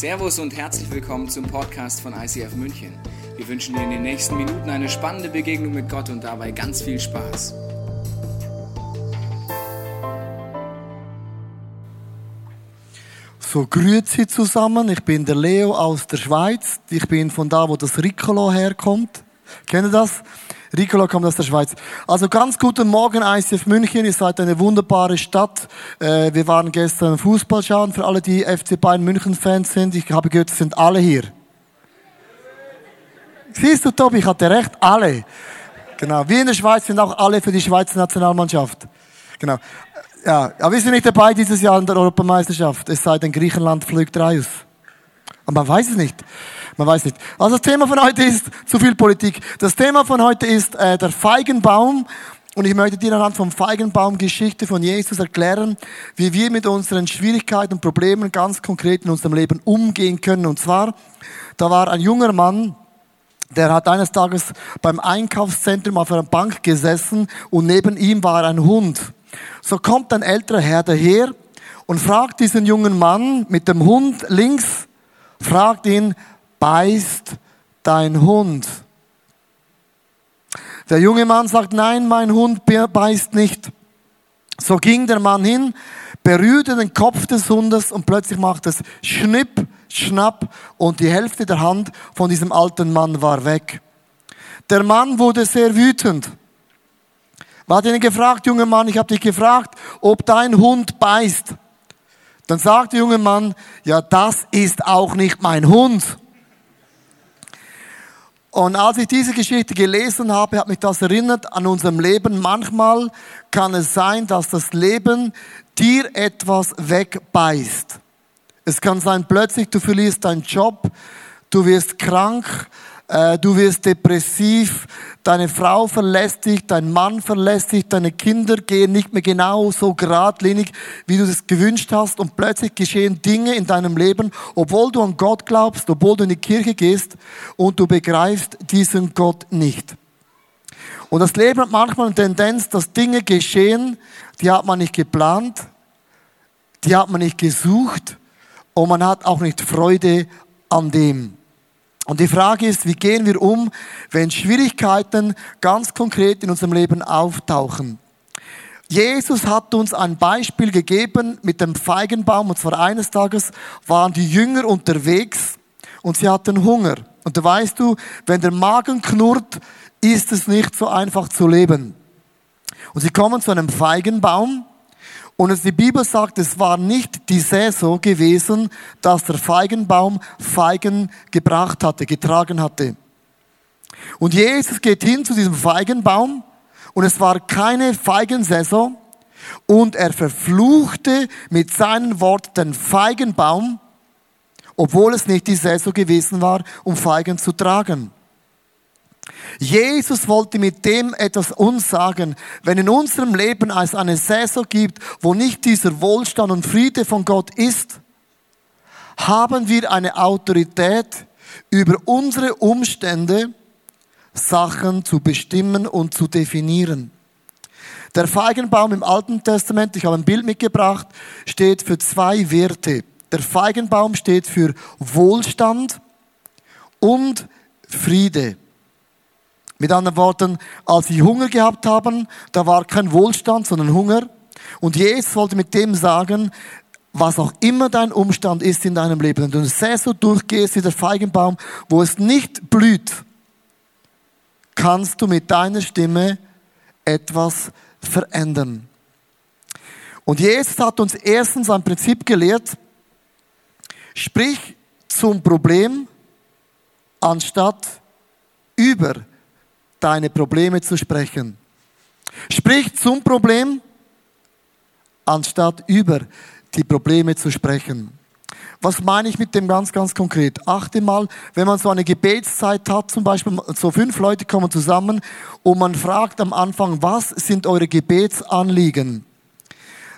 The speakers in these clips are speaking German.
Servus und herzlich willkommen zum Podcast von ICF München. Wir wünschen dir in den nächsten Minuten eine spannende Begegnung mit Gott und dabei ganz viel Spaß. So, grüezi zusammen. Ich bin der Leo aus der Schweiz. Ich bin von da, wo das Riccolo herkommt. Kennt ihr das? Riccolo kommt aus der Schweiz. Also ganz guten Morgen, ICF München. Ihr seid eine wunderbare Stadt. Äh, wir waren gestern Fußball schauen. Für alle, die FC Bayern München Fans sind. Ich habe gehört, sind alle hier. Siehst du, Tobi, ich hatte recht. Alle. Genau. Wir in der Schweiz sind auch alle für die Schweizer Nationalmannschaft. Genau. Ja, aber wir sind nicht dabei dieses Jahr in der Europameisterschaft. Es sei denn, Griechenland fliegt raus. Aber man weiß es nicht. Man weiß nicht. Also das Thema von heute ist zu viel Politik. Das Thema von heute ist äh, der Feigenbaum. Und ich möchte dir anhand vom Feigenbaum Geschichte von Jesus erklären, wie wir mit unseren Schwierigkeiten und Problemen ganz konkret in unserem Leben umgehen können. Und zwar, da war ein junger Mann, der hat eines Tages beim Einkaufszentrum auf einer Bank gesessen und neben ihm war ein Hund. So kommt ein älterer Herr daher und fragt diesen jungen Mann mit dem Hund links, fragt ihn, beißt dein Hund? Der junge Mann sagt, nein, mein Hund beißt nicht. So ging der Mann hin, berührte den Kopf des Hundes und plötzlich macht es Schnipp, Schnapp und die Hälfte der Hand von diesem alten Mann war weg. Der Mann wurde sehr wütend. Man hat ihn gefragt, junger Mann, ich habe dich gefragt, ob dein Hund beißt. Dann sagt der junge Mann, ja, das ist auch nicht mein Hund. Und als ich diese Geschichte gelesen habe, hat mich das erinnert an unserem Leben. Manchmal kann es sein, dass das Leben dir etwas wegbeißt. Es kann sein, plötzlich du verlierst deinen Job, du wirst krank, äh, du wirst depressiv, deine Frau verlässt dich, dein Mann verlässt dich, deine Kinder gehen nicht mehr genau so geradlinig, wie du es gewünscht hast und plötzlich geschehen Dinge in deinem Leben, obwohl du an Gott glaubst, obwohl du in die Kirche gehst und du begreifst diesen Gott nicht. Und das Leben hat manchmal eine Tendenz, dass Dinge geschehen, die hat man nicht geplant, die hat man nicht gesucht und man hat auch nicht Freude an dem. Und die Frage ist, wie gehen wir um, wenn Schwierigkeiten ganz konkret in unserem Leben auftauchen? Jesus hat uns ein Beispiel gegeben mit dem Feigenbaum. Und zwar eines Tages waren die Jünger unterwegs und sie hatten Hunger. Und da weißt du, wenn der Magen knurrt, ist es nicht so einfach zu leben. Und sie kommen zu einem Feigenbaum und die Bibel sagt, es war nicht die Saison gewesen, dass der Feigenbaum Feigen gebracht hatte, getragen hatte. Und Jesus geht hin zu diesem Feigenbaum und es war keine Feigensaison und er verfluchte mit seinen Worten den Feigenbaum, obwohl es nicht die Saison gewesen war, um Feigen zu tragen. Jesus wollte mit dem etwas uns sagen. Wenn in unserem Leben es eine Saison gibt, wo nicht dieser Wohlstand und Friede von Gott ist, haben wir eine Autorität über unsere Umstände, Sachen zu bestimmen und zu definieren. Der Feigenbaum im Alten Testament, ich habe ein Bild mitgebracht, steht für zwei Werte. Der Feigenbaum steht für Wohlstand und Friede. Mit anderen Worten, als sie Hunger gehabt haben, da war kein Wohlstand, sondern Hunger. Und Jesus wollte mit dem sagen, was auch immer dein Umstand ist in deinem Leben, wenn du eine Saison durchgehst wie der Feigenbaum, wo es nicht blüht, kannst du mit deiner Stimme etwas verändern. Und Jesus hat uns erstens ein Prinzip gelehrt, sprich zum Problem anstatt über deine Probleme zu sprechen. Sprich zum Problem, anstatt über die Probleme zu sprechen. Was meine ich mit dem ganz, ganz konkret? Achte mal, wenn man so eine Gebetszeit hat, zum Beispiel so fünf Leute kommen zusammen und man fragt am Anfang, was sind eure Gebetsanliegen?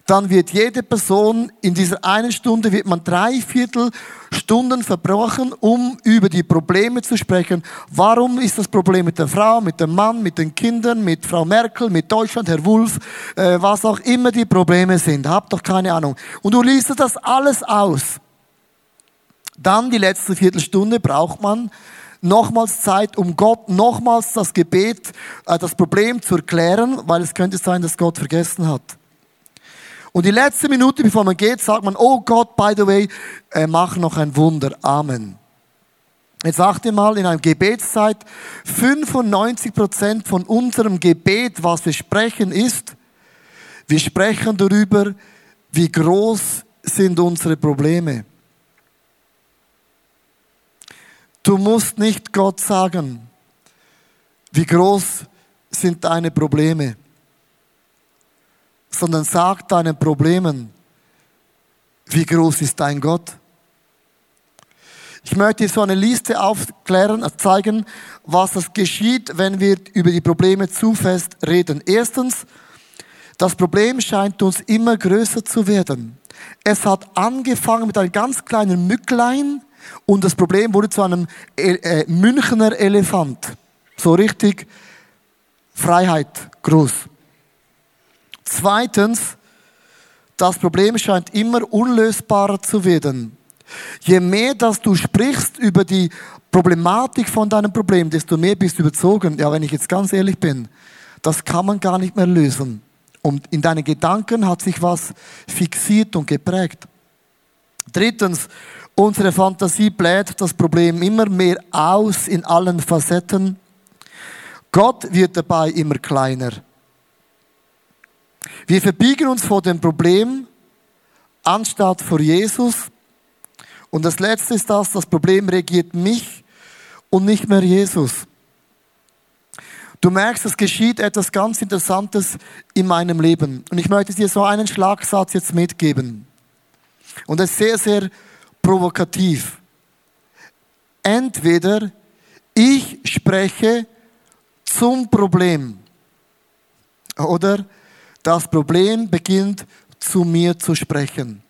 Dann wird jede Person in dieser einen Stunde wird man drei Viertel Stunden verbrochen, um über die Probleme zu sprechen. Warum ist das Problem mit der Frau, mit dem Mann, mit den Kindern, mit Frau Merkel, mit Deutschland, Herr Wulff, äh, was auch immer die Probleme sind. Habt doch keine Ahnung. Und du liest das alles aus. Dann die letzte Viertelstunde braucht man nochmals Zeit, um Gott nochmals das Gebet, äh, das Problem zu erklären, weil es könnte sein, dass Gott vergessen hat. Und die letzte Minute, bevor man geht, sagt man, oh Gott, by the way, äh, mach noch ein Wunder. Amen. Jetzt achte mal, in einer Gebetszeit, 95 Prozent von unserem Gebet, was wir sprechen, ist, wir sprechen darüber, wie groß sind unsere Probleme. Du musst nicht Gott sagen, wie groß sind deine Probleme, sondern sag deinen Problemen, wie groß ist dein Gott. Ich möchte so eine Liste aufklären, zeigen, was das geschieht, wenn wir über die Probleme zu fest reden. Erstens, das Problem scheint uns immer größer zu werden. Es hat angefangen mit einem ganz kleinen Mücklein und das Problem wurde zu einem äh, Münchner Elefant. So richtig Freiheit groß. Zweitens, das Problem scheint immer unlösbarer zu werden. Je mehr, dass du sprichst über die Problematik von deinem Problem, desto mehr bist du überzogen. Ja, wenn ich jetzt ganz ehrlich bin, das kann man gar nicht mehr lösen. Und in deinen Gedanken hat sich was fixiert und geprägt. Drittens, unsere Fantasie bläht das Problem immer mehr aus in allen Facetten. Gott wird dabei immer kleiner. Wir verbiegen uns vor dem Problem anstatt vor Jesus und das Letzte ist das, das Problem regiert mich und nicht mehr Jesus. Du merkst, es geschieht etwas ganz Interessantes in meinem Leben. Und ich möchte dir so einen Schlagsatz jetzt mitgeben. Und es ist sehr, sehr provokativ. Entweder ich spreche zum Problem oder das Problem beginnt zu mir zu sprechen.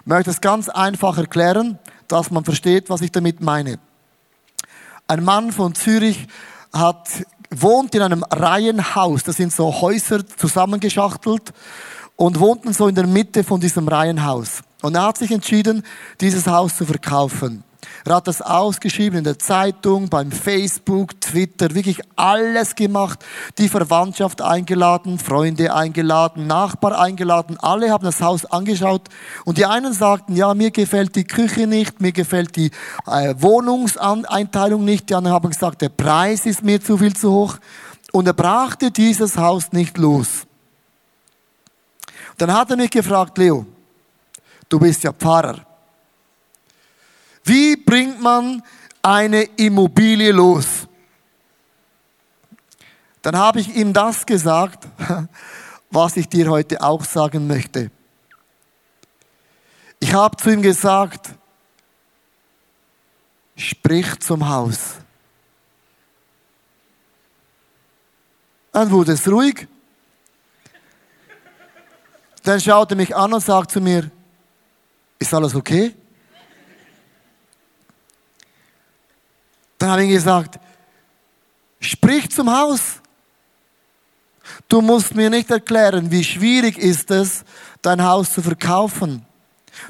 Ich möchte es ganz einfach erklären, dass man versteht, was ich damit meine. Ein Mann von Zürich hat, wohnt in einem Reihenhaus. Das sind so Häuser zusammengeschachtelt und wohnten so in der Mitte von diesem Reihenhaus. Und er hat sich entschieden, dieses Haus zu verkaufen. Er hat das ausgeschrieben in der Zeitung, beim Facebook, Twitter, wirklich alles gemacht. Die Verwandtschaft eingeladen, Freunde eingeladen, Nachbar eingeladen. Alle haben das Haus angeschaut. Und die einen sagten, ja, mir gefällt die Küche nicht, mir gefällt die äh, Wohnungseinteilung nicht. Die anderen haben gesagt, der Preis ist mir zu viel zu hoch. Und er brachte dieses Haus nicht los. Dann hat er mich gefragt, Leo, du bist ja Pfarrer. Wie bringt man eine Immobilie los? Dann habe ich ihm das gesagt, was ich dir heute auch sagen möchte. Ich habe zu ihm gesagt, sprich zum Haus. Dann wurde es ruhig. Dann schaute er mich an und sagte zu mir, ist alles okay? Dann habe ich gesagt, sprich zum Haus. Du musst mir nicht erklären, wie schwierig ist es, dein Haus zu verkaufen.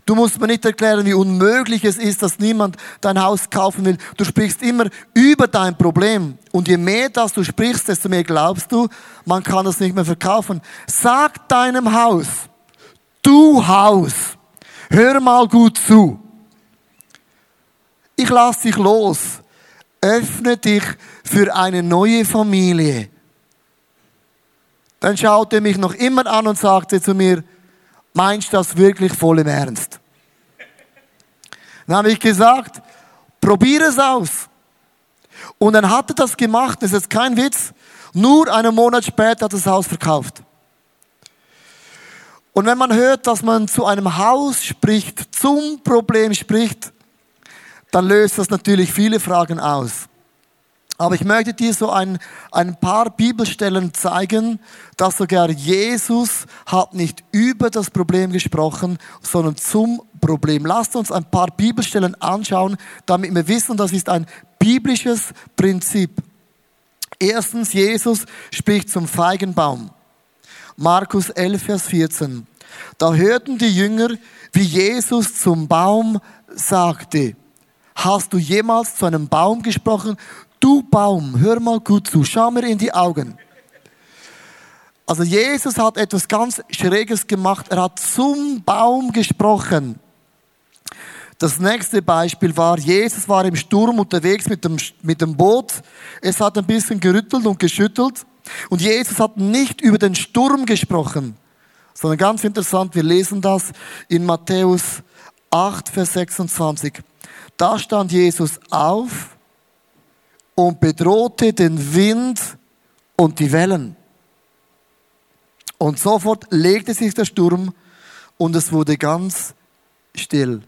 Du musst mir nicht erklären, wie unmöglich es ist, dass niemand dein Haus kaufen will. Du sprichst immer über dein Problem. Und je mehr das du sprichst, desto mehr glaubst du, man kann es nicht mehr verkaufen. Sag deinem Haus, du Haus, hör mal gut zu. Ich lass dich los öffne dich für eine neue Familie. Dann schaute er mich noch immer an und sagte zu mir, meinst du das wirklich voll im Ernst? Dann habe ich gesagt, probiere es aus. Und dann hat er das gemacht, das ist kein Witz, nur einen Monat später hat er das Haus verkauft. Und wenn man hört, dass man zu einem Haus spricht, zum Problem spricht, dann löst das natürlich viele Fragen aus. Aber ich möchte dir so ein, ein paar Bibelstellen zeigen, dass sogar Jesus hat nicht über das Problem gesprochen, sondern zum Problem. Lasst uns ein paar Bibelstellen anschauen, damit wir wissen, das ist ein biblisches Prinzip. Erstens, Jesus spricht zum Feigenbaum. Markus 11, Vers 14. Da hörten die Jünger, wie Jesus zum Baum sagte, hast du jemals zu einem Baum gesprochen? Du Baum, hör mal gut zu, schau mir in die Augen. Also Jesus hat etwas ganz Schräges gemacht. Er hat zum Baum gesprochen. Das nächste Beispiel war, Jesus war im Sturm unterwegs mit dem, mit dem Boot. Es hat ein bisschen gerüttelt und geschüttelt. Und Jesus hat nicht über den Sturm gesprochen, sondern ganz interessant, wir lesen das in Matthäus 8, Vers 26. Da stand Jesus auf und bedrohte den Wind und die Wellen. Und sofort legte sich der Sturm und es wurde ganz still.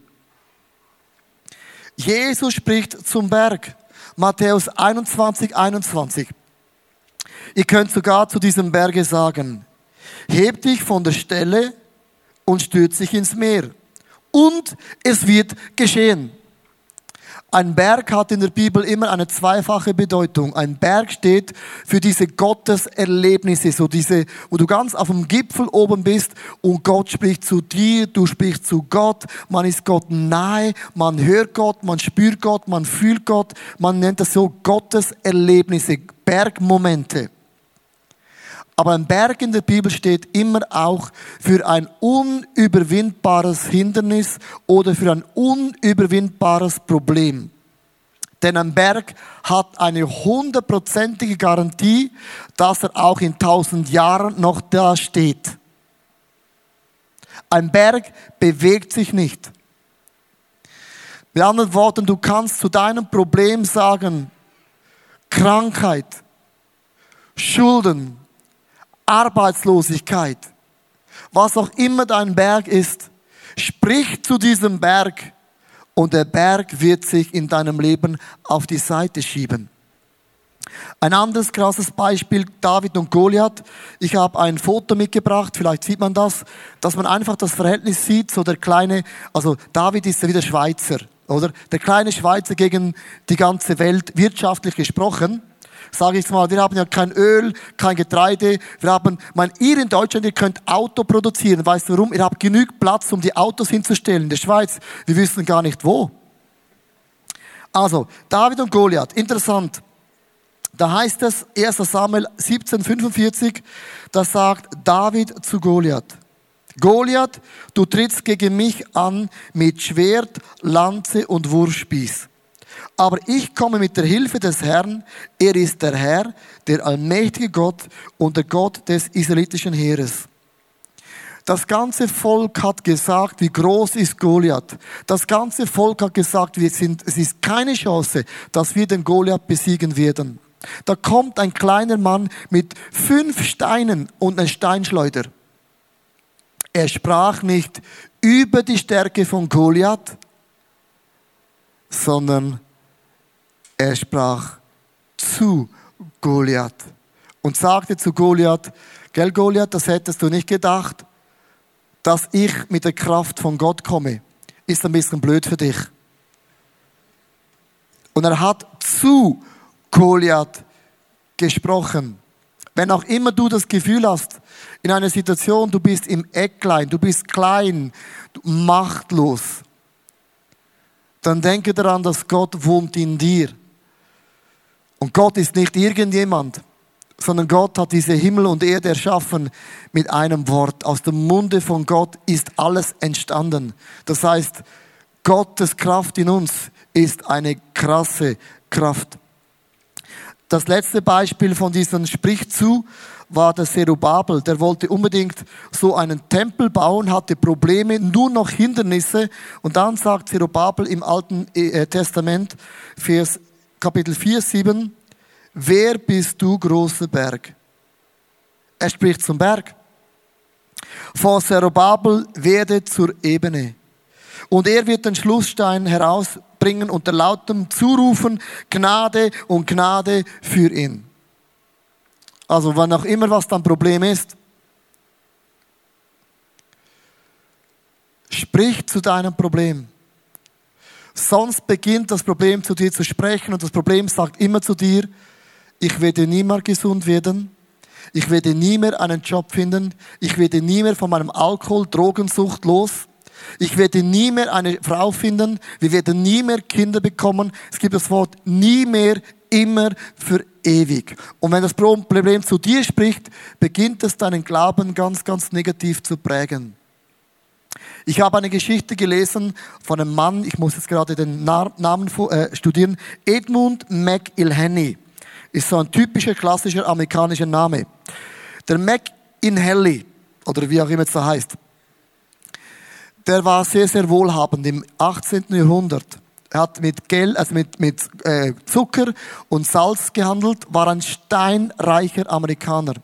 Jesus spricht zum Berg. Matthäus 21, 21. Ihr könnt sogar zu diesem Berge sagen, heb dich von der Stelle und stürz dich ins Meer. Und es wird geschehen. Ein Berg hat in der Bibel immer eine zweifache Bedeutung. Ein Berg steht für diese Gotteserlebnisse, so diese, wo du ganz auf dem Gipfel oben bist und Gott spricht zu dir, du sprichst zu Gott, man ist Gott nahe, man hört Gott, man spürt Gott, man fühlt Gott, man nennt das so Gotteserlebnisse, Bergmomente. Aber ein Berg in der Bibel steht immer auch für ein unüberwindbares Hindernis oder für ein unüberwindbares Problem. Denn ein Berg hat eine hundertprozentige Garantie, dass er auch in tausend Jahren noch da steht. Ein Berg bewegt sich nicht. Mit anderen Worten, du kannst zu deinem Problem sagen, Krankheit, Schulden, Arbeitslosigkeit, was auch immer dein Berg ist, sprich zu diesem Berg und der Berg wird sich in deinem Leben auf die Seite schieben. Ein anderes krasses Beispiel, David und Goliath. Ich habe ein Foto mitgebracht, vielleicht sieht man das, dass man einfach das Verhältnis sieht, so der kleine, also David ist ja wieder Schweizer, oder? Der kleine Schweizer gegen die ganze Welt, wirtschaftlich gesprochen sage ich mal, wir haben ja kein Öl, kein Getreide. Wir haben, mein, ihr in Deutschland, ihr könnt Auto produzieren. Weißt du warum? Ihr habt genügend Platz, um die Autos hinzustellen. In der Schweiz, wir wissen gar nicht wo. Also, David und Goliath, interessant. Da heißt es, 1 Samuel 1745, da sagt David zu Goliath. Goliath, du trittst gegen mich an mit Schwert, Lanze und Wurfspieß. Aber ich komme mit der Hilfe des Herrn. Er ist der Herr, der allmächtige Gott und der Gott des israelitischen Heeres. Das ganze Volk hat gesagt, wie groß ist Goliath. Das ganze Volk hat gesagt, wir sind, es ist keine Chance, dass wir den Goliath besiegen werden. Da kommt ein kleiner Mann mit fünf Steinen und einer Steinschleuder. Er sprach nicht über die Stärke von Goliath, sondern er sprach zu Goliath und sagte zu Goliath, gell Goliath, das hättest du nicht gedacht, dass ich mit der Kraft von Gott komme. Ist ein bisschen blöd für dich. Und er hat zu Goliath gesprochen. Wenn auch immer du das Gefühl hast, in einer Situation, du bist im Ecklein, du bist klein, machtlos, dann denke daran, dass Gott wohnt in dir. Und Gott ist nicht irgendjemand, sondern Gott hat diese Himmel und Erde erschaffen mit einem Wort. Aus dem Munde von Gott ist alles entstanden. Das heißt, Gottes Kraft in uns ist eine krasse Kraft. Das letzte Beispiel von diesem Sprich zu war der Zerubabel. Der wollte unbedingt so einen Tempel bauen, hatte Probleme, nur noch Hindernisse. Und dann sagt Zerubabel im Alten äh, Testament, Vers Kapitel 4, 7, wer bist du, großer Berg? Er spricht zum Berg. Vor Zerubabel werde zur Ebene. Und er wird den Schlussstein herausbringen unter lautem Zurufen, Gnade und Gnade für ihn. Also, wann auch immer was dein Problem ist, sprich zu deinem Problem. Sonst beginnt das Problem zu dir zu sprechen und das Problem sagt immer zu dir, ich werde niemals gesund werden. Ich werde nie mehr einen Job finden. Ich werde nie mehr von meinem Alkohol, Drogensucht los. Ich werde nie mehr eine Frau finden. Wir werden nie mehr Kinder bekommen. Es gibt das Wort nie mehr, immer für ewig. Und wenn das Problem zu dir spricht, beginnt es deinen Glauben ganz, ganz negativ zu prägen. Ich habe eine Geschichte gelesen von einem Mann, ich muss jetzt gerade den Namen äh, studieren, Edmund McIlhenny. Ist so ein typischer, klassischer amerikanischer Name. Der McIlhenny, oder wie auch immer es so heißt, der war sehr, sehr wohlhabend im 18. Jahrhundert. Er hat mit Geld, also mit, mit äh, Zucker und Salz gehandelt, war ein steinreicher Amerikaner.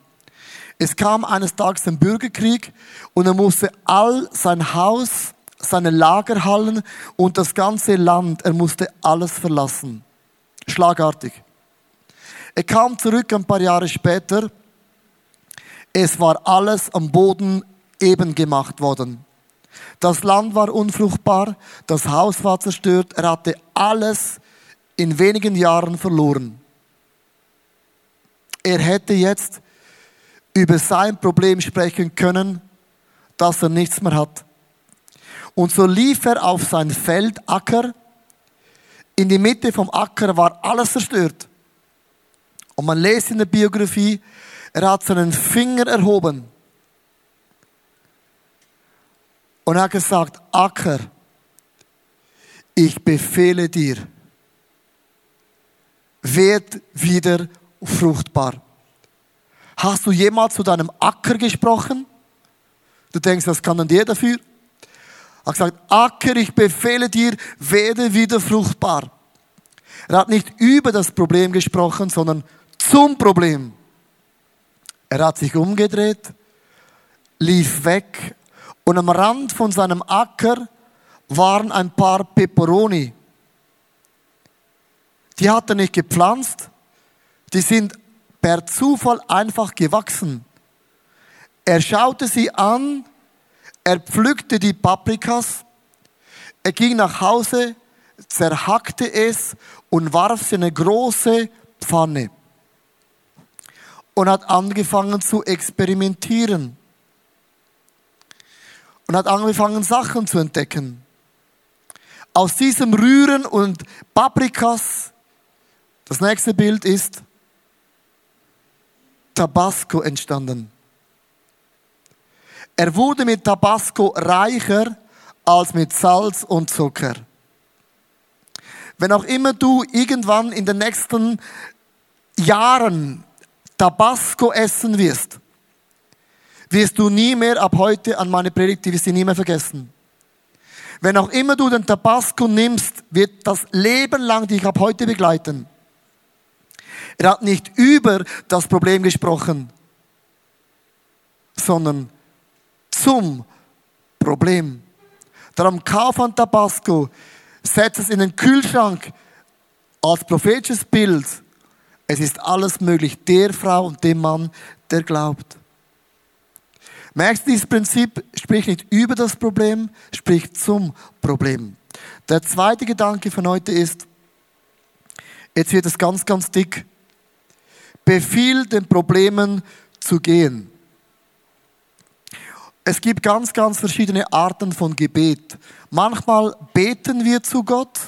Es kam eines Tages ein Bürgerkrieg und er musste all sein Haus, seine Lagerhallen und das ganze Land, er musste alles verlassen. Schlagartig. Er kam zurück ein paar Jahre später. Es war alles am Boden eben gemacht worden. Das Land war unfruchtbar, das Haus war zerstört, er hatte alles in wenigen Jahren verloren. Er hätte jetzt über sein Problem sprechen können, dass er nichts mehr hat. Und so lief er auf sein Feld, Acker. In die Mitte vom Acker war alles zerstört. Und man lest in der Biografie, er hat seinen Finger erhoben und hat gesagt, Acker, ich befehle dir, werd wieder fruchtbar. Hast du jemals zu deinem Acker gesprochen? Du denkst, das kann dann dir dafür. Er hat gesagt, Acker, ich befehle dir, werde wieder fruchtbar. Er hat nicht über das Problem gesprochen, sondern zum Problem. Er hat sich umgedreht, lief weg und am Rand von seinem Acker waren ein paar Peperoni. Die hat er nicht gepflanzt, die sind per Zufall einfach gewachsen. Er schaute sie an, er pflückte die Paprikas, er ging nach Hause, zerhackte es und warf sie in eine große Pfanne und hat angefangen zu experimentieren und hat angefangen, Sachen zu entdecken. Aus diesem Rühren und Paprikas, das nächste Bild ist Tabasco entstanden. Er wurde mit Tabasco reicher als mit Salz und Zucker. Wenn auch immer du irgendwann in den nächsten Jahren Tabasco essen wirst, wirst du nie mehr ab heute an meine Predigt, die wirst du nie mehr vergessen. Wenn auch immer du den Tabasco nimmst, wird das Leben lang dich ab heute begleiten. Er hat nicht über das Problem gesprochen, sondern zum Problem. Darum kauf an Tabasco, setz es in den Kühlschrank als prophetisches Bild. Es ist alles möglich, der Frau und dem Mann, der glaubt. Merkst du, dieses Prinzip spricht nicht über das Problem, spricht zum Problem. Der zweite Gedanke von heute ist, jetzt wird es ganz, ganz dick. Befiehl den Problemen zu gehen. Es gibt ganz, ganz verschiedene Arten von Gebet. Manchmal beten wir zu Gott,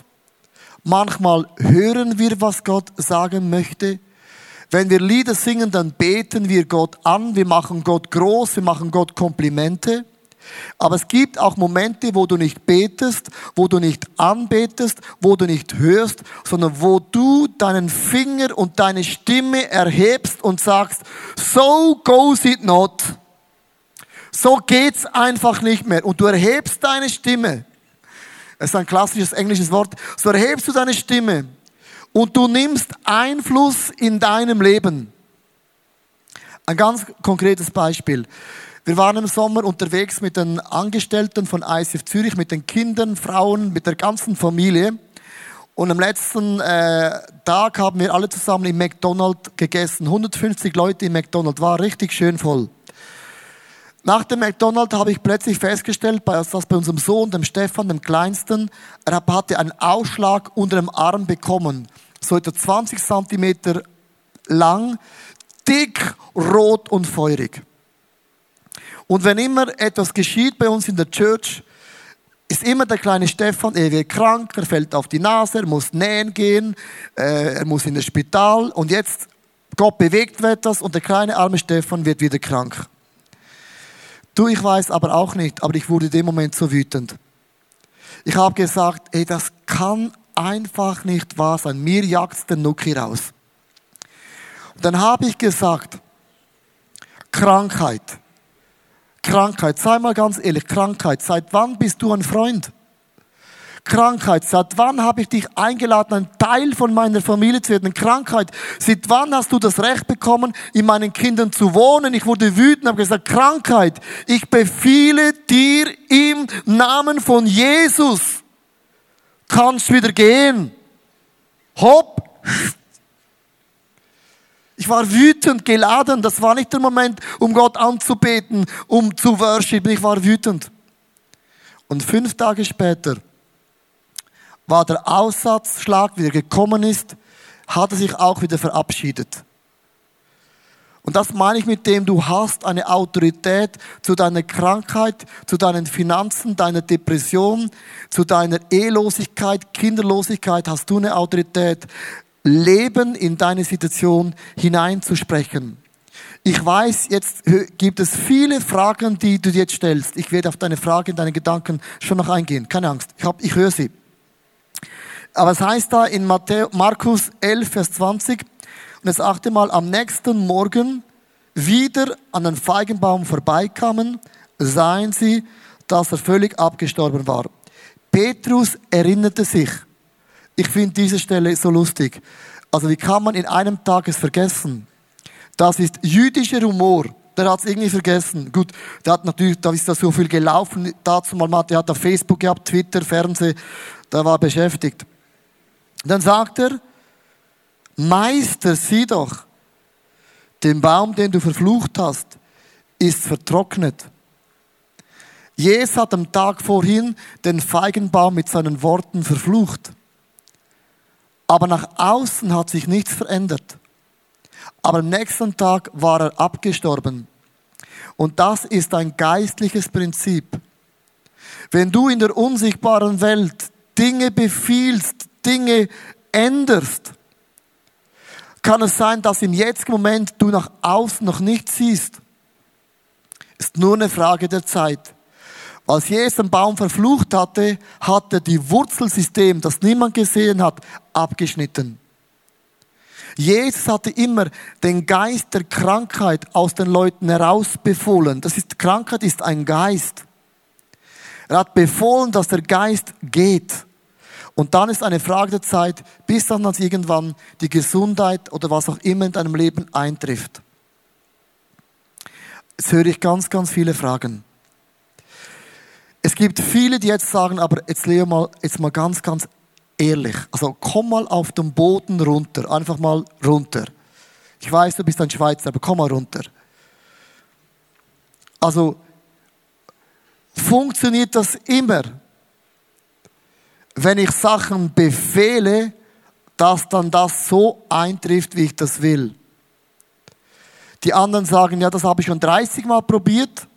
manchmal hören wir, was Gott sagen möchte. Wenn wir Lieder singen, dann beten wir Gott an, wir machen Gott groß, wir machen Gott Komplimente. Aber es gibt auch Momente, wo du nicht betest, wo du nicht anbetest, wo du nicht hörst, sondern wo du deinen Finger und deine Stimme erhebst und sagst, so goes it not. So geht's einfach nicht mehr. Und du erhebst deine Stimme. Das ist ein klassisches englisches Wort. So erhebst du deine Stimme und du nimmst Einfluss in deinem Leben. Ein ganz konkretes Beispiel. Wir waren im Sommer unterwegs mit den Angestellten von ICF Zürich, mit den Kindern, Frauen, mit der ganzen Familie. Und am letzten äh, Tag haben wir alle zusammen im McDonald's gegessen. 150 Leute im McDonald's, war richtig schön voll. Nach dem McDonald's habe ich plötzlich festgestellt, dass bei unserem Sohn, dem Stefan, dem Kleinsten, er hatte einen Ausschlag unter dem Arm bekommen. So etwa 20 Zentimeter lang. dick, rot und feurig. Und wenn immer etwas geschieht bei uns in der Church, ist immer der kleine Stefan, er wird krank, er fällt auf die Nase, er muss nähen gehen, äh, er muss in das Spital und jetzt Gott bewegt etwas und der kleine arme Stefan wird wieder krank. Du, ich weiß aber auch nicht, aber ich wurde in dem Moment so wütend. Ich habe gesagt, ey, das kann einfach nicht wahr sein. Mir jagt den Nuki raus. Und dann habe ich gesagt, Krankheit. Krankheit, sei mal ganz ehrlich, Krankheit, seit wann bist du ein Freund? Krankheit, seit wann habe ich dich eingeladen, ein Teil von meiner Familie zu werden? Krankheit, seit wann hast du das Recht bekommen, in meinen Kindern zu wohnen? Ich wurde wütend, habe gesagt, Krankheit, ich befehle dir im Namen von Jesus, kannst wieder gehen. Hopp, ich war wütend, geladen. Das war nicht der Moment, um Gott anzubeten, um zu worshipen. Ich war wütend. Und fünf Tage später war der Aussatzschlag, wie er gekommen ist, hat er sich auch wieder verabschiedet. Und das meine ich mit dem, du hast eine Autorität zu deiner Krankheit, zu deinen Finanzen, deiner Depression, zu deiner Ehelosigkeit, Kinderlosigkeit, hast du eine Autorität. Leben in deine Situation hineinzusprechen. Ich weiß, jetzt gibt es viele Fragen, die du jetzt stellst. Ich werde auf deine Frage, deine Gedanken schon noch eingehen. Keine Angst. Ich, ich höre sie. Aber es heißt da in Matthäus, Markus 11, Vers 20, und jetzt achte mal, am nächsten Morgen wieder an den Feigenbaum vorbeikamen, sahen sie, dass er völlig abgestorben war. Petrus erinnerte sich, ich finde diese Stelle so lustig. Also wie kann man in einem Tag es vergessen? Das ist jüdischer Humor. Der hat es irgendwie vergessen. Gut, der hat natürlich, da ist da so viel gelaufen. Dazu mal, der hat auf Facebook gehabt, Twitter, Fernsehen, da war beschäftigt. Dann sagt er, Meister, sieh doch, den Baum, den du verflucht hast, ist vertrocknet. Jesus hat am Tag vorhin den Feigenbaum mit seinen Worten verflucht. Aber nach außen hat sich nichts verändert. Aber am nächsten Tag war er abgestorben. Und das ist ein geistliches Prinzip. Wenn du in der unsichtbaren Welt Dinge befiehlst, Dinge änderst, kann es sein, dass im jetzigen Moment du nach außen noch nichts siehst. Ist nur eine Frage der Zeit. Als Jesus den Baum verflucht hatte, hatte die Wurzelsystem, das niemand gesehen hat, abgeschnitten. Jesus hatte immer den Geist der Krankheit aus den Leuten herausbefohlen. Das ist, Krankheit ist ein Geist. Er hat befohlen, dass der Geist geht. Und dann ist eine Frage der Zeit, bis dann irgendwann die Gesundheit oder was auch immer in deinem Leben eintrifft. Jetzt höre ich ganz, ganz viele Fragen. Es gibt viele, die jetzt sagen, aber jetzt Leo mal, jetzt mal ganz, ganz ehrlich. Also komm mal auf den Boden runter. Einfach mal runter. Ich weiß, du bist ein Schweizer, aber komm mal runter. Also, funktioniert das immer, wenn ich Sachen befehle, dass dann das so eintrifft, wie ich das will? Die anderen sagen, ja, das habe ich schon 30 Mal probiert.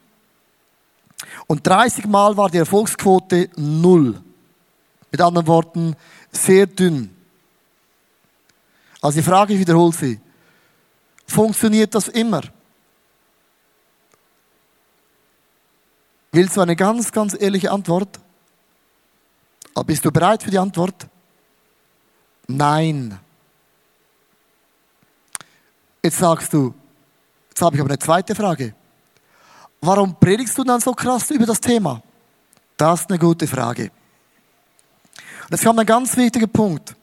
Und 30 Mal war die Erfolgsquote null. Mit anderen Worten, sehr dünn. Also die Frage, ich wiederhole sie. Funktioniert das immer? Willst du eine ganz, ganz ehrliche Antwort? Bist du bereit für die Antwort? Nein. Jetzt sagst du, jetzt habe ich aber eine zweite Frage. Warum predigst du dann so krass über das Thema? Das ist eine gute Frage. Und jetzt kommt ein ganz wichtiger Punkt.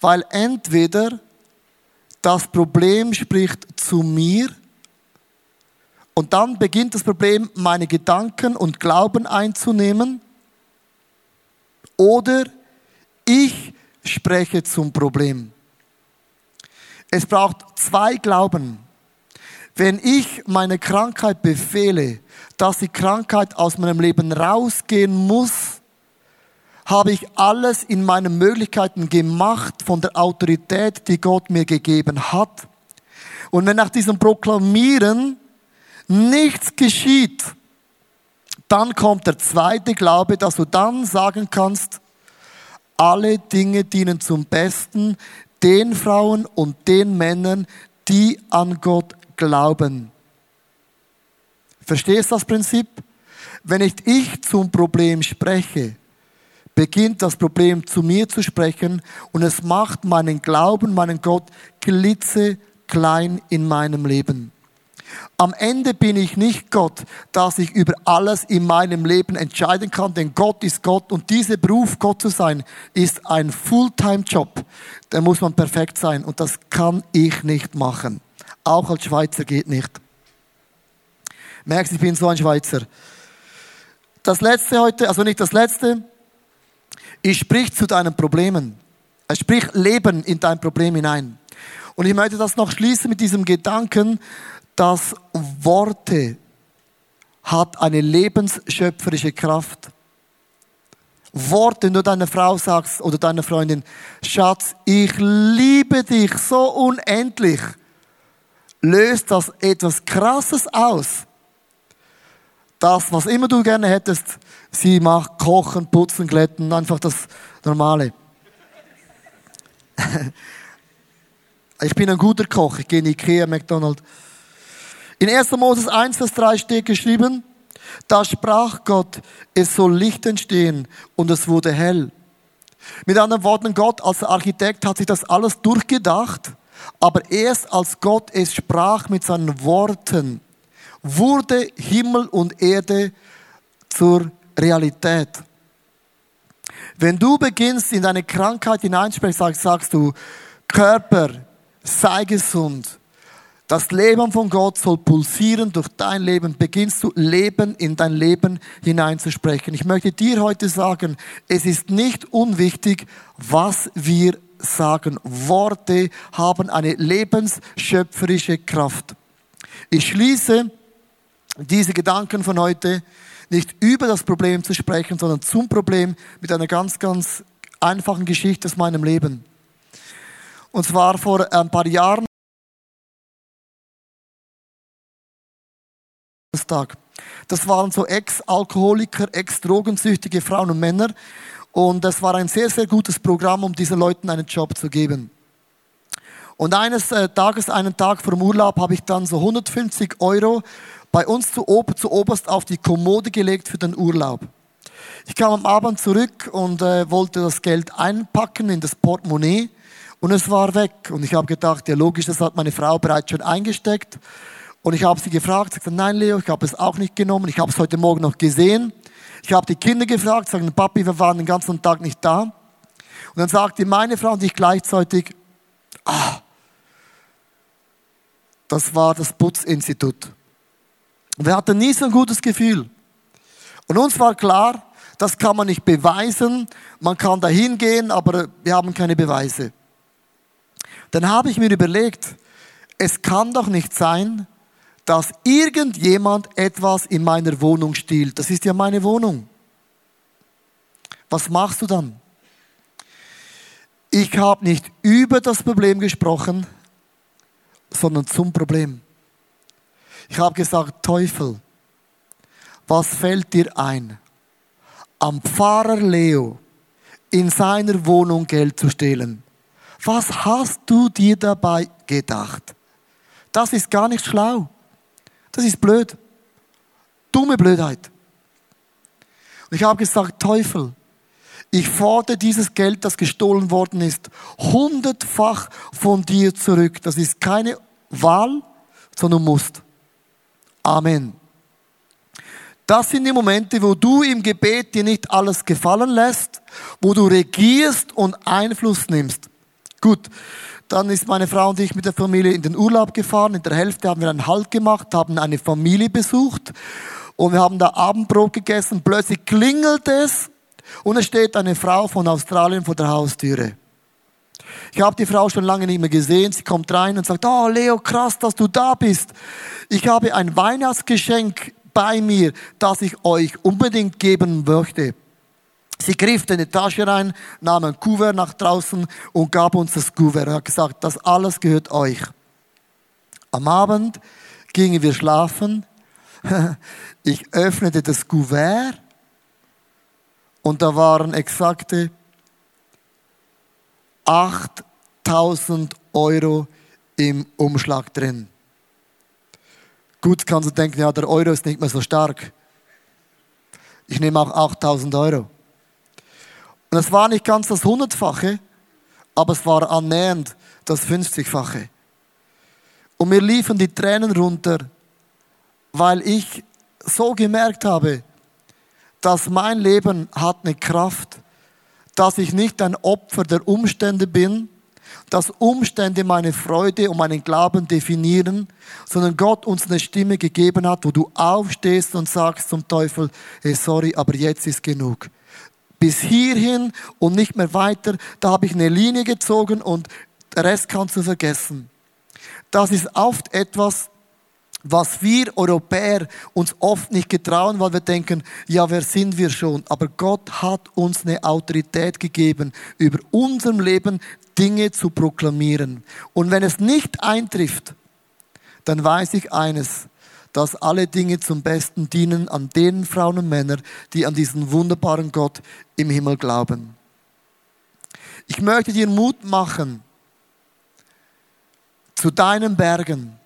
Weil entweder das Problem spricht zu mir und dann beginnt das Problem, meine Gedanken und Glauben einzunehmen, oder ich spreche zum Problem. Es braucht zwei Glauben. Wenn ich meine Krankheit befehle, dass die Krankheit aus meinem Leben rausgehen muss, habe ich alles in meinen Möglichkeiten gemacht von der Autorität, die Gott mir gegeben hat. Und wenn nach diesem Proklamieren nichts geschieht, dann kommt der zweite Glaube, dass du dann sagen kannst, alle Dinge dienen zum Besten den Frauen und den Männern, die an Gott glauben. Verstehst du das Prinzip? Wenn nicht ich zum Problem spreche, beginnt das Problem zu mir zu sprechen und es macht meinen Glauben, meinen Gott klitzeklein in meinem Leben. Am Ende bin ich nicht Gott, dass ich über alles in meinem Leben entscheiden kann, denn Gott ist Gott und dieser Beruf, Gott zu sein, ist ein Fulltime-Job. Da muss man perfekt sein und das kann ich nicht machen. Auch als Schweizer geht nicht. Merkst, ich bin so ein Schweizer. Das letzte heute, also nicht das letzte, ich sprich zu deinen Problemen. Er spricht Leben in dein Problem hinein. Und ich möchte das noch schließen mit diesem Gedanken, dass Worte hat eine lebensschöpferische Kraft. Worte, du deiner Frau sagst oder deiner Freundin, Schatz, ich liebe dich so unendlich, löst das etwas Krasses aus. Das, was immer du gerne hättest, sie macht Kochen, Putzen, Glätten, einfach das Normale. ich bin ein guter Koch, ich gehe in Ikea, McDonald's. In 1. Moses 1, Vers 3 steht geschrieben, da sprach Gott, es soll Licht entstehen und es wurde hell. Mit anderen Worten, Gott als Architekt hat sich das alles durchgedacht, aber erst als Gott es sprach mit seinen Worten, wurde Himmel und Erde zur Realität. Wenn du beginnst, in deine Krankheit hineinsprechen, sagst, sagst du, Körper, sei gesund, das Leben von Gott soll pulsieren durch dein Leben. Beginnst du Leben in dein Leben hineinzusprechen. Ich möchte dir heute sagen, es ist nicht unwichtig, was wir sagen. Worte haben eine lebensschöpferische Kraft. Ich schließe diese Gedanken von heute nicht über das Problem zu sprechen, sondern zum Problem mit einer ganz, ganz einfachen Geschichte aus meinem Leben. Und zwar vor ein paar Jahren. Das waren so Ex-Alkoholiker, Ex-Drogensüchtige Frauen und Männer. Und das war ein sehr, sehr gutes Programm, um diesen Leuten einen Job zu geben. Und eines äh, Tages, einen Tag vor dem Urlaub, habe ich dann so 150 Euro bei uns zu, Ober, zu oberst auf die Kommode gelegt für den Urlaub. Ich kam am Abend zurück und äh, wollte das Geld einpacken in das Portemonnaie und es war weg. Und ich habe gedacht, ja logisch, das hat meine Frau bereits schon eingesteckt. Und ich habe sie gefragt, sie sagt, nein Leo, ich habe es auch nicht genommen, ich habe es heute Morgen noch gesehen. Ich habe die Kinder gefragt, sagen, Papi, wir waren den ganzen Tag nicht da. Und dann sagte meine Frau und ich gleichzeitig, ah, das war das Putzinstitut. Und wir hatten nie so ein gutes Gefühl. Und uns war klar, das kann man nicht beweisen, man kann da hingehen, aber wir haben keine Beweise. Dann habe ich mir überlegt, es kann doch nicht sein, dass irgendjemand etwas in meiner Wohnung stiehlt. Das ist ja meine Wohnung. Was machst du dann? Ich habe nicht über das Problem gesprochen, sondern zum Problem. Ich habe gesagt, Teufel, was fällt dir ein, am Pfarrer Leo in seiner Wohnung Geld zu stehlen? Was hast du dir dabei gedacht? Das ist gar nicht schlau. Das ist blöd. Dumme Blödheit. Und ich habe gesagt, Teufel, ich fordere dieses Geld, das gestohlen worden ist, hundertfach von dir zurück. Das ist keine Wahl, sondern musst. Amen. Das sind die Momente, wo du im Gebet dir nicht alles gefallen lässt, wo du regierst und Einfluss nimmst. Gut, dann ist meine Frau und ich mit der Familie in den Urlaub gefahren. In der Hälfte haben wir einen Halt gemacht, haben eine Familie besucht und wir haben da Abendbrot gegessen. Plötzlich klingelt es und es steht eine Frau von Australien vor der Haustüre. Ich habe die Frau schon lange nicht mehr gesehen. Sie kommt rein und sagt, oh Leo, krass, dass du da bist. Ich habe ein Weihnachtsgeschenk bei mir, das ich euch unbedingt geben möchte. Sie griff in die Tasche rein, nahm ein Kuvert nach draußen und gab uns das Kuvert. Er hat gesagt, das alles gehört euch. Am Abend gingen wir schlafen. Ich öffnete das Kuvert und da waren exakte 8000 Euro im Umschlag drin. Gut, kannst du denken, ja, der Euro ist nicht mehr so stark. Ich nehme auch 8000 Euro. Und es war nicht ganz das Hundertfache, aber es war annähernd das 50-fache. Und mir liefen die Tränen runter, weil ich so gemerkt habe, dass mein Leben hat eine Kraft, dass ich nicht ein Opfer der Umstände bin, dass Umstände meine Freude und meinen Glauben definieren, sondern Gott uns eine Stimme gegeben hat, wo du aufstehst und sagst zum Teufel, hey, sorry, aber jetzt ist genug. Bis hierhin und nicht mehr weiter, da habe ich eine Linie gezogen und der Rest kannst du vergessen. Das ist oft etwas, was wir Europäer uns oft nicht getrauen, weil wir denken, ja, wer sind wir schon? Aber Gott hat uns eine Autorität gegeben, über unserem Leben Dinge zu proklamieren. Und wenn es nicht eintrifft, dann weiß ich eines, dass alle Dinge zum Besten dienen an den Frauen und Männern, die an diesen wunderbaren Gott im Himmel glauben. Ich möchte dir Mut machen zu deinen Bergen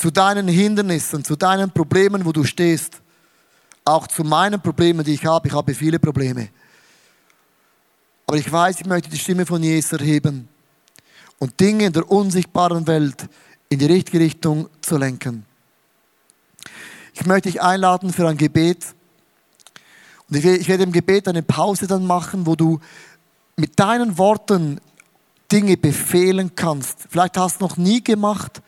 zu deinen Hindernissen, zu deinen Problemen, wo du stehst, auch zu meinen Problemen, die ich habe. Ich habe viele Probleme. Aber ich weiß, ich möchte die Stimme von Jesus erheben und Dinge in der unsichtbaren Welt in die richtige Richtung zu lenken. Ich möchte dich einladen für ein Gebet. Und ich werde im Gebet eine Pause dann machen, wo du mit deinen Worten Dinge befehlen kannst. Vielleicht hast du es noch nie gemacht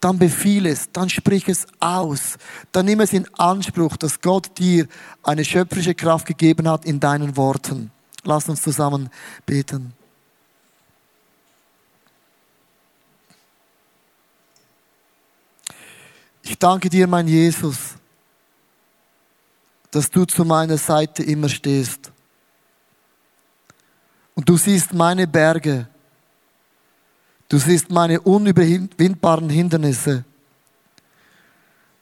dann befiehl es, dann sprich es aus, dann nimm es in Anspruch, dass Gott dir eine schöpferische Kraft gegeben hat in deinen Worten. Lass uns zusammen beten. Ich danke dir, mein Jesus, dass du zu meiner Seite immer stehst. Und du siehst meine Berge Du siehst meine unüberwindbaren Hindernisse.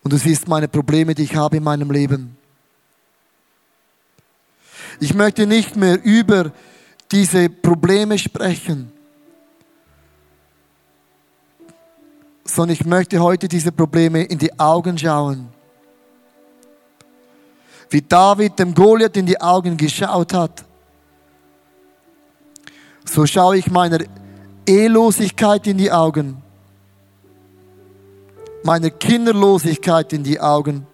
Und du siehst meine Probleme, die ich habe in meinem Leben. Ich möchte nicht mehr über diese Probleme sprechen, sondern ich möchte heute diese Probleme in die Augen schauen. Wie David dem Goliath in die Augen geschaut hat, so schaue ich meiner Ehelosigkeit in die Augen, meiner Kinderlosigkeit in die Augen,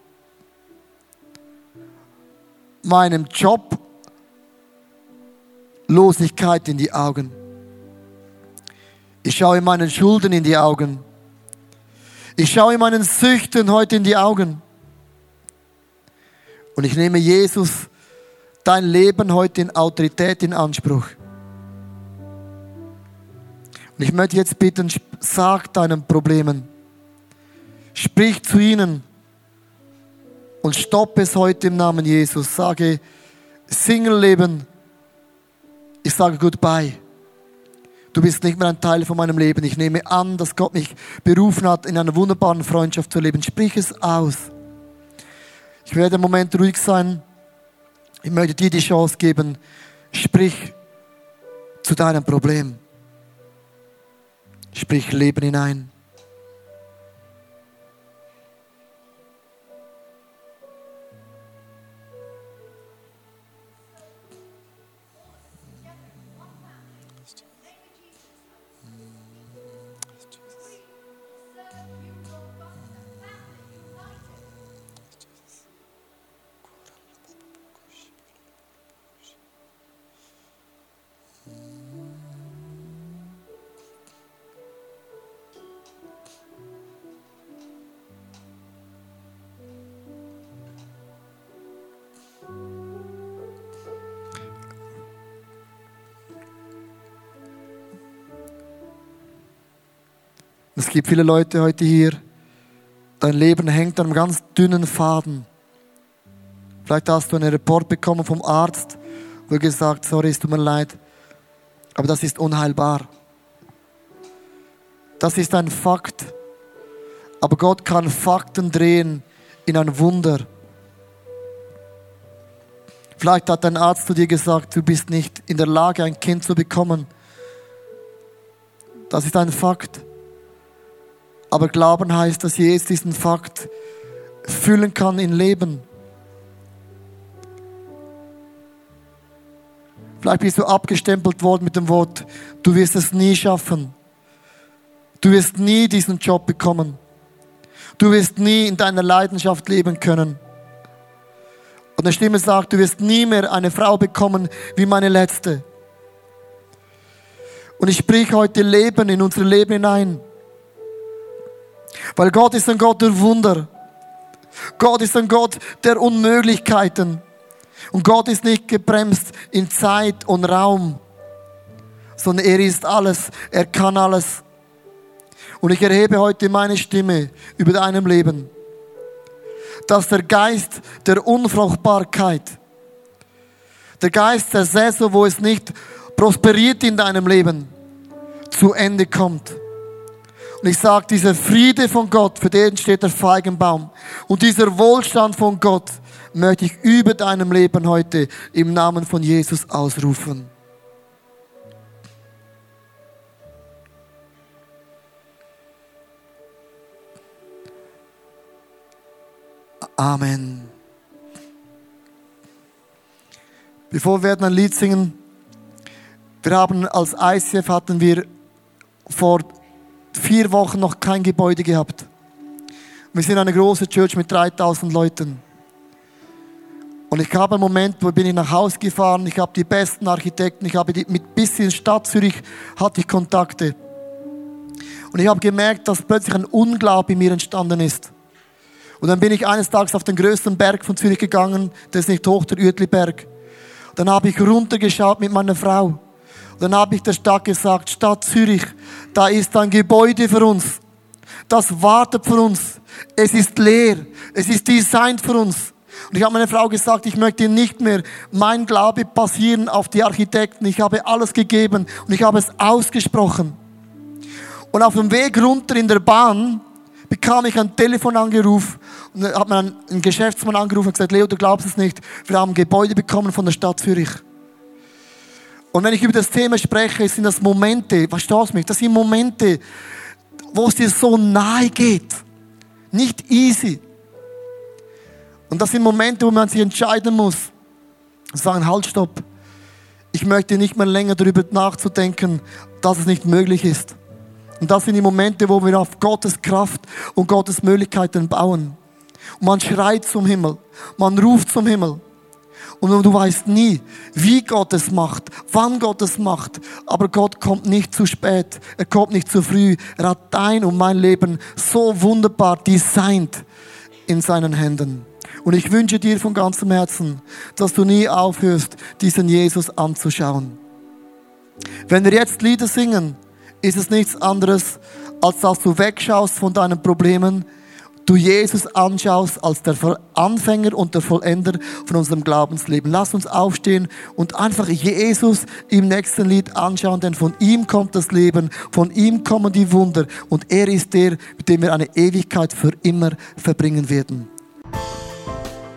meinem Job Losigkeit in die Augen. Ich schaue meinen Schulden in die Augen. Ich schaue meinen Süchten heute in die Augen. Und ich nehme Jesus dein Leben heute in Autorität in Anspruch. Und ich möchte jetzt bitten, sag deinen Problemen. Sprich zu ihnen und stopp es heute im Namen Jesus. Sage, Single-Leben, ich sage Goodbye. Du bist nicht mehr ein Teil von meinem Leben. Ich nehme an, dass Gott mich berufen hat, in einer wunderbaren Freundschaft zu leben. Sprich es aus. Ich werde im Moment ruhig sein. Ich möchte dir die Chance geben. Sprich zu deinem Problem. Sprich Leben hinein. Gibt viele Leute heute hier, dein Leben hängt an einem ganz dünnen Faden. Vielleicht hast du einen Report bekommen vom Arzt, wo er gesagt, sorry, es tut mir leid, aber das ist unheilbar. Das ist ein Fakt. Aber Gott kann Fakten drehen in ein Wunder. Vielleicht hat ein Arzt zu dir gesagt, du bist nicht in der Lage, ein Kind zu bekommen. Das ist ein Fakt. Aber Glauben heißt, dass Jesus diesen Fakt füllen kann in Leben. Vielleicht bist du abgestempelt worden mit dem Wort, du wirst es nie schaffen. Du wirst nie diesen Job bekommen. Du wirst nie in deiner Leidenschaft leben können. Und eine Stimme sagt, du wirst nie mehr eine Frau bekommen wie meine letzte. Und ich sprich heute Leben in unser Leben hinein. Weil Gott ist ein Gott der Wunder. Gott ist ein Gott der Unmöglichkeiten. Und Gott ist nicht gebremst in Zeit und Raum, sondern er ist alles. Er kann alles. Und ich erhebe heute meine Stimme über deinem Leben, dass der Geist der Unfruchtbarkeit, der Geist der Saison, wo es nicht prosperiert in deinem Leben, zu Ende kommt. Und ich sage, dieser Friede von Gott, für den steht der Feigenbaum. Und dieser Wohlstand von Gott möchte ich über deinem Leben heute im Namen von Jesus ausrufen. Amen. Bevor wir ein Lied singen, wir haben als ICF hatten wir vor vier Wochen noch kein Gebäude gehabt. Wir sind eine große Church mit 3000 Leuten. Und ich habe einen Moment, wo bin ich nach Hause gefahren, ich habe die besten Architekten, ich habe die, mit bis in Stadt Zürich hatte ich Kontakte. Und ich habe gemerkt, dass plötzlich ein Unglaube in mir entstanden ist. Und dann bin ich eines Tages auf den größten Berg von Zürich gegangen, das ist nicht hoch, der Uetliberg. Dann habe ich runtergeschaut mit meiner Frau. Und dann habe ich der Stadt gesagt, Stadt Zürich, da ist ein Gebäude für uns. Das wartet für uns. Es ist leer. Es ist designt für uns. Und ich habe meiner Frau gesagt, ich möchte nicht mehr mein Glaube basieren auf die Architekten. Ich habe alles gegeben und ich habe es ausgesprochen. Und auf dem Weg runter in der Bahn bekam ich einen Telefonangeruf und hat mir einen Geschäftsmann angerufen und gesagt, Leo, du glaubst es nicht, wir haben Gebäude bekommen von der Stadt Zürich. Und wenn ich über das Thema spreche, sind das Momente, verstehst du mich? Das sind Momente, wo es dir so nahe geht. Nicht easy. Und das sind Momente, wo man sich entscheiden muss. Sagen, halt, stopp. Ich möchte nicht mehr länger darüber nachzudenken, dass es nicht möglich ist. Und das sind die Momente, wo wir auf Gottes Kraft und Gottes Möglichkeiten bauen. Und man schreit zum Himmel. Man ruft zum Himmel. Und du weißt nie, wie Gott es macht, wann Gott es macht. Aber Gott kommt nicht zu spät. Er kommt nicht zu früh. Er hat dein und mein Leben so wunderbar designt in seinen Händen. Und ich wünsche dir von ganzem Herzen, dass du nie aufhörst, diesen Jesus anzuschauen. Wenn wir jetzt Lieder singen, ist es nichts anderes, als dass du wegschaust von deinen Problemen, du Jesus anschaust als der Anfänger und der Vollender von unserem Glaubensleben. Lass uns aufstehen und einfach Jesus im nächsten Lied anschauen, denn von ihm kommt das Leben, von ihm kommen die Wunder und er ist der, mit dem wir eine Ewigkeit für immer verbringen werden.